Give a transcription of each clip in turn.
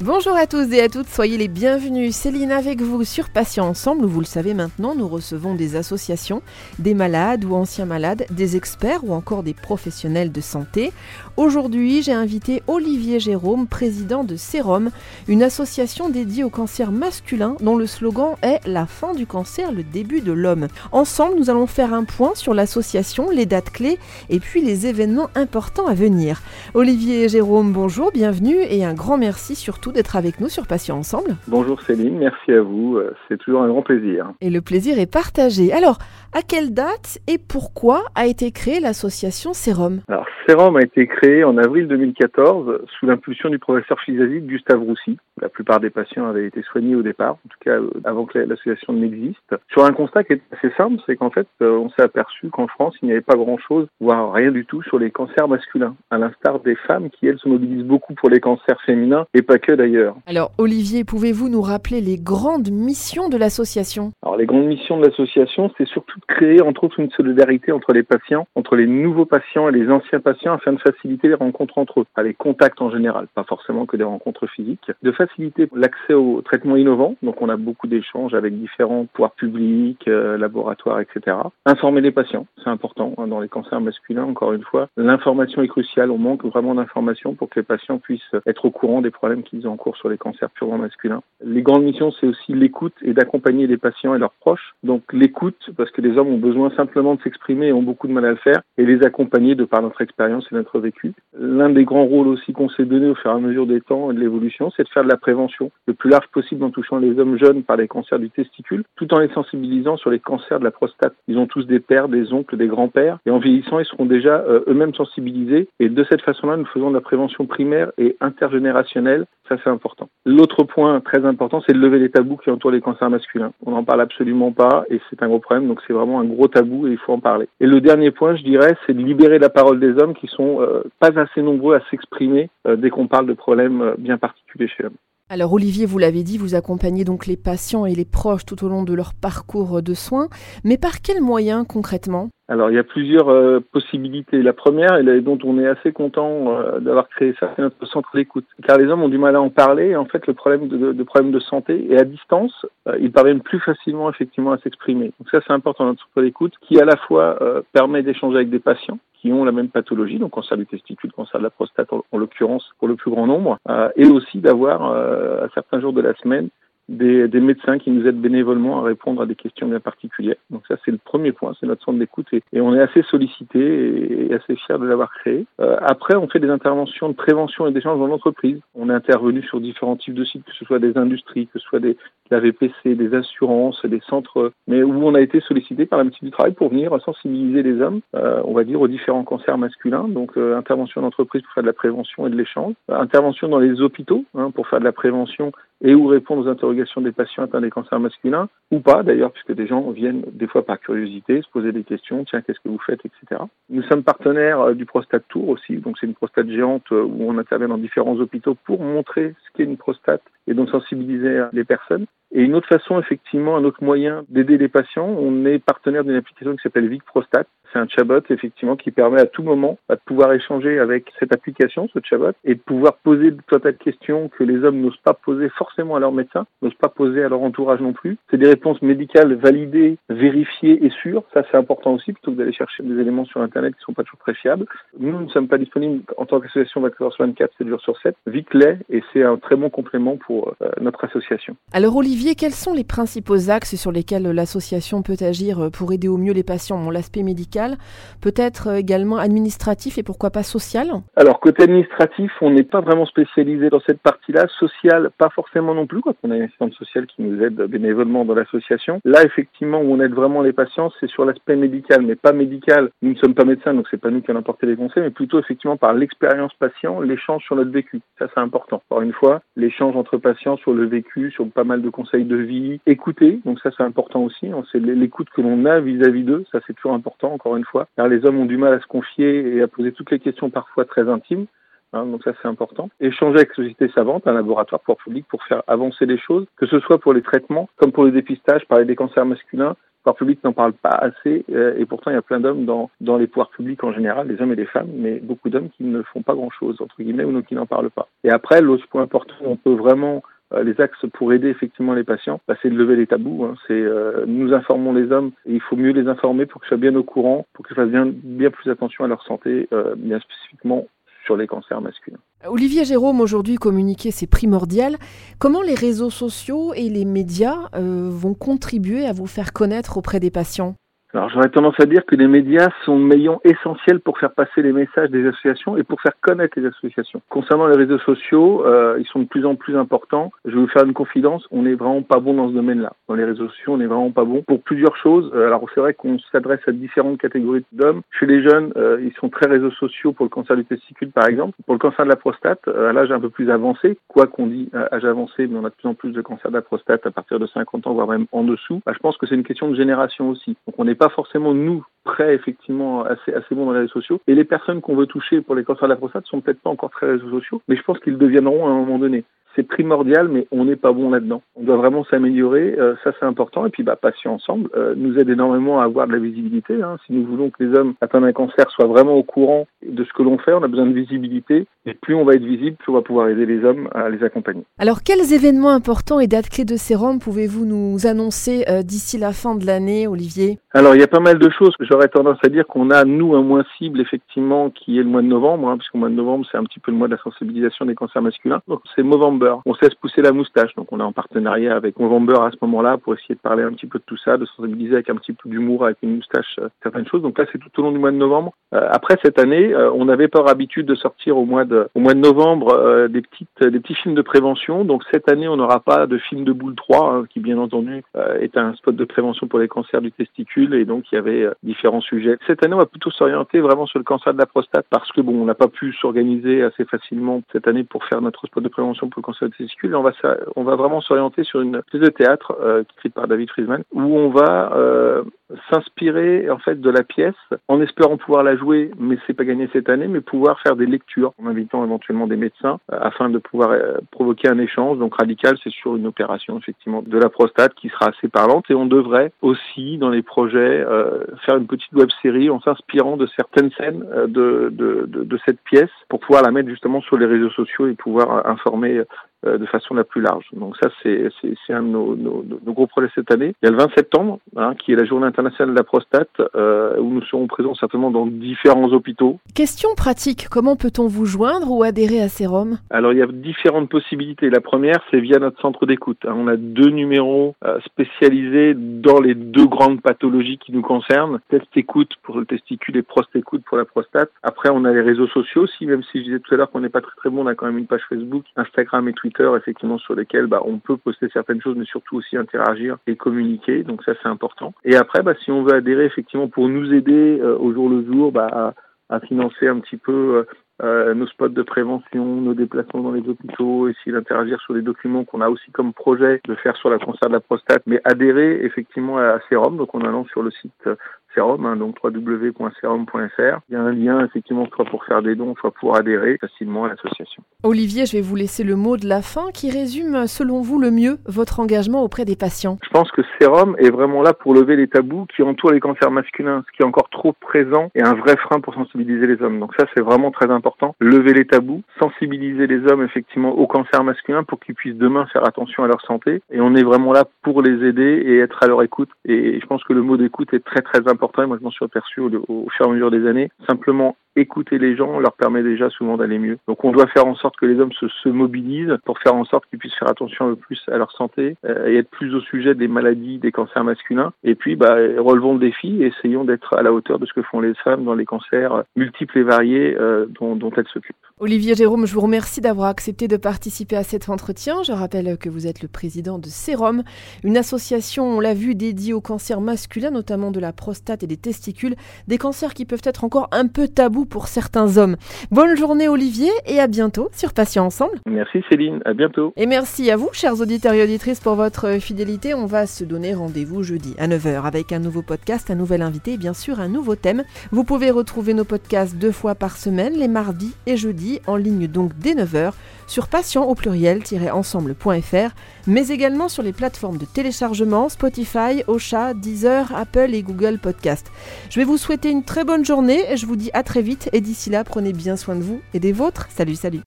Bonjour à tous et à toutes, soyez les bienvenus. Céline avec vous sur Patients Ensemble, vous le savez maintenant, nous recevons des associations, des malades ou anciens malades, des experts ou encore des professionnels de santé. Aujourd'hui, j'ai invité Olivier Jérôme, président de Sérum, une association dédiée au cancer masculin dont le slogan est La fin du cancer, le début de l'homme. Ensemble, nous allons faire un point sur l'association, les dates clés et puis les événements importants à venir. Olivier Jérôme, bonjour, bienvenue et un grand merci surtout d'être avec nous sur Patients Ensemble. Bonjour Céline, merci à vous. Euh, c'est toujours un grand plaisir. Et le plaisir est partagé. Alors, à quelle date et pourquoi a été créée l'association Sérum? Alors, Sérum a été créé en avril 2014 sous l'impulsion du professeur physicienne Gustave Roussy. La plupart des patients avaient été soignés au départ, en tout cas euh, avant que l'association n'existe. Sur un constat qui est assez simple, c'est qu'en fait, euh, on s'est aperçu qu'en France, il n'y avait pas grand-chose, voire rien du tout, sur les cancers masculins, à l'instar des femmes qui, elles, se mobilisent beaucoup pour les cancers féminins et pas que d'ailleurs. Alors, Olivier, pouvez-vous nous rappeler les grandes missions de l'association? Alors, les grandes missions de l'association, c'est surtout de créer, entre autres, une solidarité entre les patients, entre les nouveaux patients et les anciens patients, afin de faciliter les rencontres entre eux, les contacts en général, pas forcément que des rencontres physiques, de faciliter l'accès aux traitements innovants. Donc, on a beaucoup d'échanges avec différents pouvoirs publics, euh, laboratoires, etc. Informer les patients, c'est important hein, dans les cancers masculins. Encore une fois, l'information est cruciale. On manque vraiment d'informations pour que les patients puissent être au courant des problèmes qu'ils ont en cours sur les cancers purement masculins. Les grandes missions, c'est aussi l'écoute et d'accompagner les patients et leurs proches. Donc l'écoute, parce que les hommes ont besoin simplement de s'exprimer et ont beaucoup de mal à le faire, et les accompagner de par notre expérience et notre vécu. L'un des grands rôles aussi qu'on s'est donné au fur et à mesure des temps et de l'évolution, c'est de faire de la prévention le plus large possible en touchant les hommes jeunes par les cancers du testicule, tout en les sensibilisant sur les cancers de la prostate. Ils ont tous des pères, des oncles, des grands-pères, et en vieillissant, ils seront déjà euh, eux-mêmes sensibilisés. Et de cette façon-là, nous faisons de la prévention primaire et intergénérationnelle. C'est important. L'autre point très important, c'est de lever les tabous qui entourent les cancers masculins. On n'en parle absolument pas et c'est un gros problème, donc c'est vraiment un gros tabou et il faut en parler. Et le dernier point, je dirais, c'est de libérer la parole des hommes qui sont euh, pas assez nombreux à s'exprimer euh, dès qu'on parle de problèmes euh, bien particuliers chez l'homme. Alors Olivier, vous l'avez dit, vous accompagnez donc les patients et les proches tout au long de leur parcours de soins, mais par quels moyens concrètement? Alors il y a plusieurs euh, possibilités. La première, et dont on est assez content euh, d'avoir créé ça, c'est notre centre d'écoute. Car les hommes ont du mal à en parler. En fait, le problème de, de, problème de santé et à distance, euh, ils parviennent plus facilement effectivement à s'exprimer. Donc ça, c'est important notre centre d'écoute, qui à la fois permet d'échanger avec des patients qui ont la même pathologie, donc cancer du testicule, cancer de la prostate en, en l'occurrence pour le plus grand nombre, et aussi d'avoir à certains jours de la semaine des, des, médecins qui nous aident bénévolement à répondre à des questions bien particulières. Donc ça, c'est le premier point, c'est notre centre d'écoute et, on est assez sollicité et, assez fier de l'avoir créé. Euh, après, on fait des interventions de prévention et d'échange dans l'entreprise. On est intervenu sur différents types de sites, que ce soit des industries, que ce soit des, la VPC, des assurances, des centres, mais où on a été sollicité par la médecine du travail pour venir sensibiliser les hommes, euh, on va dire, aux différents cancers masculins. Donc euh, intervention d'entreprise pour faire de la prévention et de l'échange, intervention dans les hôpitaux hein, pour faire de la prévention et ou répondre aux interrogations des patients atteints des cancers masculins, ou pas d'ailleurs, puisque des gens viennent des fois par curiosité se poser des questions, tiens, qu'est-ce que vous faites, etc. Nous sommes partenaires euh, du Prostate Tour aussi, donc c'est une prostate géante euh, où on intervient dans différents hôpitaux pour montrer ce qu'est une prostate et donc sensibiliser les personnes. Et une autre façon, effectivement, un autre moyen d'aider les patients, on est partenaire d'une application qui s'appelle Vic Prostate. C'est un chatbot, effectivement, qui permet à tout moment de pouvoir échanger avec cette application, ce chatbot, et de pouvoir poser tout un tas de questions que les hommes n'osent pas poser forcément à leur médecin, n'osent pas poser à leur entourage non plus. C'est des réponses médicales validées, vérifiées et sûres. Ça, c'est important aussi, plutôt que d'aller chercher des éléments sur Internet qui ne sont pas toujours très fiables. Nous, ne sommes pas disponibles en tant qu'association 24 sur 24, 7 jours sur 7. Vic l'est, et c'est un très bon complément pour euh, notre association. Alors, Olivier, quels sont les principaux axes sur lesquels l'association peut agir pour aider au mieux les patients? Bon, l'aspect médical, peut-être également administratif et pourquoi pas social? Alors, côté administratif, on n'est pas vraiment spécialisé dans cette partie-là. Social, pas forcément non plus, quand on a une assistante sociale qui nous aide bénévolement dans l'association. Là, effectivement, où on aide vraiment les patients, c'est sur l'aspect médical, mais pas médical. Nous ne sommes pas médecins, donc c'est pas nous qui allons apporter les conseils, mais plutôt effectivement par l'expérience patient, l'échange sur notre vécu. Ça, c'est important. Encore une fois, l'échange entre patients sur le vécu, sur pas mal de conseils de vie, écouter, donc ça c'est important aussi, hein. c'est l'écoute que l'on a vis-à-vis d'eux, ça c'est toujours important encore une fois, car les hommes ont du mal à se confier et à poser toutes les questions parfois très intimes, hein. donc ça c'est important. Échanger avec société savante, un laboratoire pour public pour faire avancer les choses, que ce soit pour les traitements comme pour le dépistage, parler des cancers masculins, pouvoir public n'en parle pas assez, euh, et pourtant il y a plein d'hommes dans, dans les pouvoirs publics en général, des hommes et des femmes, mais beaucoup d'hommes qui ne font pas grand-chose, entre guillemets, ou qui n'en parlent pas. Et après, l'autre point important, on peut vraiment les axes pour aider effectivement les patients, bah, c'est de lever les tabous. Hein. C'est euh, nous informons les hommes et il faut mieux les informer pour qu'ils soient bien au courant, pour qu'ils fassent bien, bien plus attention à leur santé, euh, bien spécifiquement sur les cancers masculins. Olivier Jérôme, aujourd'hui communiquer c'est primordial. Comment les réseaux sociaux et les médias vont contribuer à vous faire connaître auprès des patients? Alors j'aurais tendance à dire que les médias sont le maillon essentiel pour faire passer les messages des associations et pour faire connaître les associations. Concernant les réseaux sociaux, euh, ils sont de plus en plus importants. Je vais vous faire une confidence, on n'est vraiment pas bon dans ce domaine-là. Dans les réseaux sociaux, on n'est vraiment pas bon pour plusieurs choses. Euh, alors c'est vrai qu'on s'adresse à différentes catégories d'hommes. Chez les jeunes, euh, ils sont très réseaux sociaux pour le cancer du testicule par exemple. Pour le cancer de la prostate, à l'âge un peu plus avancé, quoi qu'on dit âge avancé, mais on a de plus en plus de cancer de la prostate à partir de 50 ans, voire même en dessous. Bah, je pense que c'est une question de génération aussi. Donc on n'est pas forcément nous prêts effectivement assez assez bons dans les réseaux sociaux et les personnes qu'on veut toucher pour les cancers de la prostate sont peut-être pas encore très réseaux sociaux mais je pense qu'ils deviendront à un moment donné c'est primordial, mais on n'est pas bon là-dedans. On doit vraiment s'améliorer, euh, ça c'est important. Et puis, bah, Patients Ensemble euh, nous aide énormément à avoir de la visibilité. Hein. Si nous voulons que les hommes atteints d'un cancer soient vraiment au courant de ce que l'on fait, on a besoin de visibilité. Et plus on va être visible, plus on va pouvoir aider les hommes à les accompagner. Alors, quels événements importants et dates clés de sérum pouvez-vous nous annoncer euh, d'ici la fin de l'année, Olivier? Alors, il y a pas mal de choses. J'aurais tendance à dire qu'on a, nous, un mois cible, effectivement, qui est le mois de novembre, hein, puisqu'au mois de novembre, c'est un petit peu le mois de la sensibilisation des cancers masculins. Donc, c'est Movember. On cesse pousser la moustache. Donc on est en partenariat avec Movember à ce moment-là pour essayer de parler un petit peu de tout ça, de sensibiliser avec un petit peu d'humour, avec une moustache, euh, certaines choses. Donc là c'est tout au long du mois de novembre. Euh, après cette année, euh, on n'avait pas habitude de sortir au mois de, au mois de novembre des petites, des petits films de prévention. Donc cette année on n'aura pas de film de boule 3, hein, qui bien entendu est un spot de prévention pour les cancers du testicule et donc il y avait différents sujets. Cette année on va plutôt s'orienter vraiment sur le cancer de la prostate parce que bon on n'a pas pu s'organiser assez facilement cette année pour faire notre spot de prévention pour le cancer du testicule on va, on va vraiment s'orienter sur une pièce de théâtre euh, écrite par David Friedman où on va euh, s'inspirer en fait de la pièce en espérant pouvoir la jouer, mais c'est pas gagné cette année, mais pouvoir faire des lectures en invitant éventuellement des médecins euh, afin de pouvoir euh, provoquer un échange. Donc radical, c'est sur une opération effectivement de la prostate qui sera assez parlante et on devrait aussi dans les projets euh, faire une petite web série en s'inspirant de certaines scènes de, de, de, de, cette pièce pour pouvoir la mettre justement sur les réseaux sociaux et pouvoir informer de façon la plus large. Donc ça, c'est un de nos, nos, nos, gros projets cette année. Il y a le 20 septembre, hein, qui est la journée internationale de la prostate, euh, où nous serons présents certainement dans différents hôpitaux. Question pratique, comment peut-on vous joindre ou adhérer à Sérum? Alors il y a différentes possibilités. La première, c'est via notre centre d'écoute. Hein. On a deux numéros euh, spécialisés dans les deux grandes pathologies qui nous concernent. Test écoute pour le testicule et prost écoute pour la prostate. Après, on a les réseaux sociaux aussi, même si je disais tout à l'heure qu'on n'est pas très très bon, on a quand même une page Facebook, Instagram et Twitter, effectivement, sur lesquels bah, on peut poster certaines choses, mais surtout aussi interagir et communiquer. Donc ça, c'est important. Et après, bah, si on veut adhérer effectivement pour nous aider euh, au jour le jour bah, à, financer un petit peu euh, euh, nos spots de prévention, nos déplacements dans les hôpitaux, essayer d'interagir sur des documents qu'on a aussi comme projet de faire sur la cancer de la prostate, mais adhérer effectivement à Sérum, donc en allant sur le site Serum, hein, donc www.serum.fr. Il y a un lien effectivement soit pour faire des dons, soit pour adhérer facilement à l'association. Olivier, je vais vous laisser le mot de la fin qui résume selon vous le mieux votre engagement auprès des patients. Je pense que Serum est vraiment là pour lever les tabous qui entourent les cancers masculins, ce qui est encore trop présent et un vrai frein pour sensibiliser les hommes. Donc ça c'est vraiment très important. Lever les tabous, sensibiliser les hommes effectivement au cancer masculin pour qu'ils puissent demain faire attention à leur santé. Et on est vraiment là pour les aider et être à leur écoute. Et je pense que le mot d'écoute est très très important moi je m'en suis aperçu au, au fur et à mesure des années. Simplement écouter les gens leur permet déjà souvent d'aller mieux. Donc on doit faire en sorte que les hommes se, se mobilisent pour faire en sorte qu'ils puissent faire attention un peu plus à leur santé euh, et être plus au sujet des maladies, des cancers masculins. Et puis bah, relevons le défi et essayons d'être à la hauteur de ce que font les femmes dans les cancers multiples et variés euh, dont elles s'occupent. Olivier Jérôme, je vous remercie d'avoir accepté de participer à cet entretien. Je rappelle que vous êtes le président de Sérum, une association, on l'a vu, dédiée au cancer masculin, notamment de la prostate et des testicules, des cancers qui peuvent être encore un peu tabous pour certains hommes. Bonne journée Olivier et à bientôt sur Patients Ensemble. Merci Céline, à bientôt. Et merci à vous, chers auditeurs et auditrices, pour votre fidélité. On va se donner rendez-vous jeudi à 9h avec un nouveau podcast, un nouvel invité et bien sûr un nouveau thème. Vous pouvez retrouver nos podcasts deux fois par semaine, les mardis et jeudis, en ligne donc dès 9h sur patient au pluriel-ensemble.fr, mais également sur les plateformes de téléchargement Spotify, Ocha, Deezer, Apple et Google Podcast. Je vais vous souhaiter une très bonne journée et je vous dis à très vite et d'ici là prenez bien soin de vous et des vôtres. Salut salut.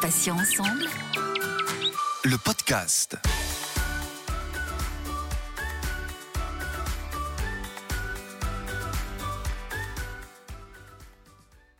Patient ensemble. Le podcast.